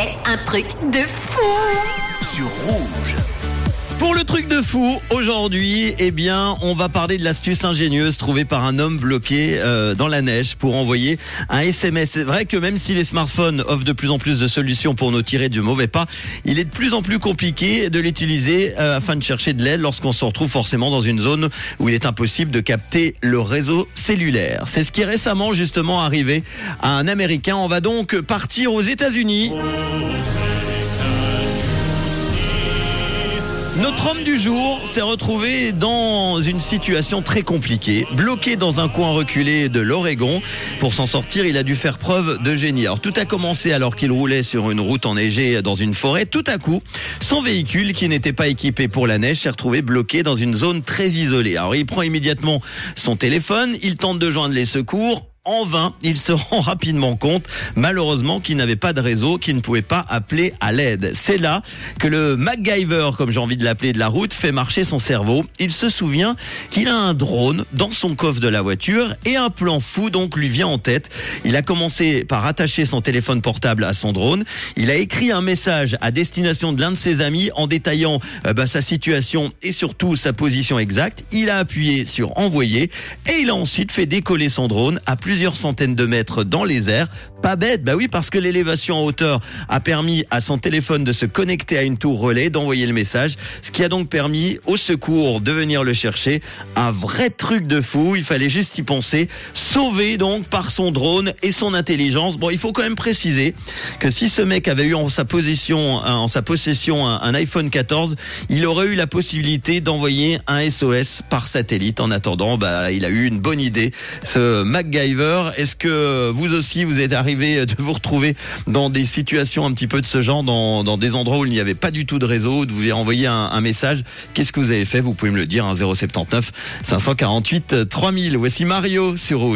fait un truc de fou sur rouge. Truc de fou, aujourd'hui, eh bien, on va parler de l'astuce ingénieuse trouvée par un homme bloqué euh, dans la neige pour envoyer un SMS. C'est vrai que même si les smartphones offrent de plus en plus de solutions pour nous tirer du mauvais pas, il est de plus en plus compliqué de l'utiliser euh, afin de chercher de l'aide lorsqu'on se retrouve forcément dans une zone où il est impossible de capter le réseau cellulaire. C'est ce qui est récemment justement arrivé à un Américain. On va donc partir aux États-Unis. Notre homme du jour s'est retrouvé dans une situation très compliquée, bloqué dans un coin reculé de l'Oregon. Pour s'en sortir, il a dû faire preuve de génie. Alors tout a commencé alors qu'il roulait sur une route enneigée dans une forêt. Tout à coup, son véhicule, qui n'était pas équipé pour la neige, s'est retrouvé bloqué dans une zone très isolée. Alors il prend immédiatement son téléphone, il tente de joindre les secours. En vain, il se rend rapidement compte, malheureusement, qu'il n'avait pas de réseau, qu'il ne pouvait pas appeler à l'aide. C'est là que le MacGyver, comme j'ai envie de l'appeler de la route, fait marcher son cerveau. Il se souvient qu'il a un drone dans son coffre de la voiture et un plan fou donc lui vient en tête. Il a commencé par attacher son téléphone portable à son drone. Il a écrit un message à destination de l'un de ses amis en détaillant euh, bah, sa situation et surtout sa position exacte. Il a appuyé sur envoyer et il a ensuite fait décoller son drone à plusieurs centaines de mètres dans les airs. Pas bête, bah oui, parce que l'élévation en hauteur a permis à son téléphone de se connecter à une tour relais, d'envoyer le message, ce qui a donc permis au secours de venir le chercher. Un vrai truc de fou, il fallait juste y penser. Sauvé donc par son drone et son intelligence. Bon, il faut quand même préciser que si ce mec avait eu en sa position, en sa possession un, un iPhone 14, il aurait eu la possibilité d'envoyer un SOS par satellite. En attendant, bah, il a eu une bonne idée. Ce MacGyver est-ce que vous aussi, vous êtes arrivé de vous retrouver dans des situations un petit peu de ce genre, dans, des endroits où il n'y avait pas du tout de réseau, de vous envoyer un, un message? Qu'est-ce que vous avez fait? Vous pouvez me le dire, hein, 079 548 3000. Voici Mario sur Rouge.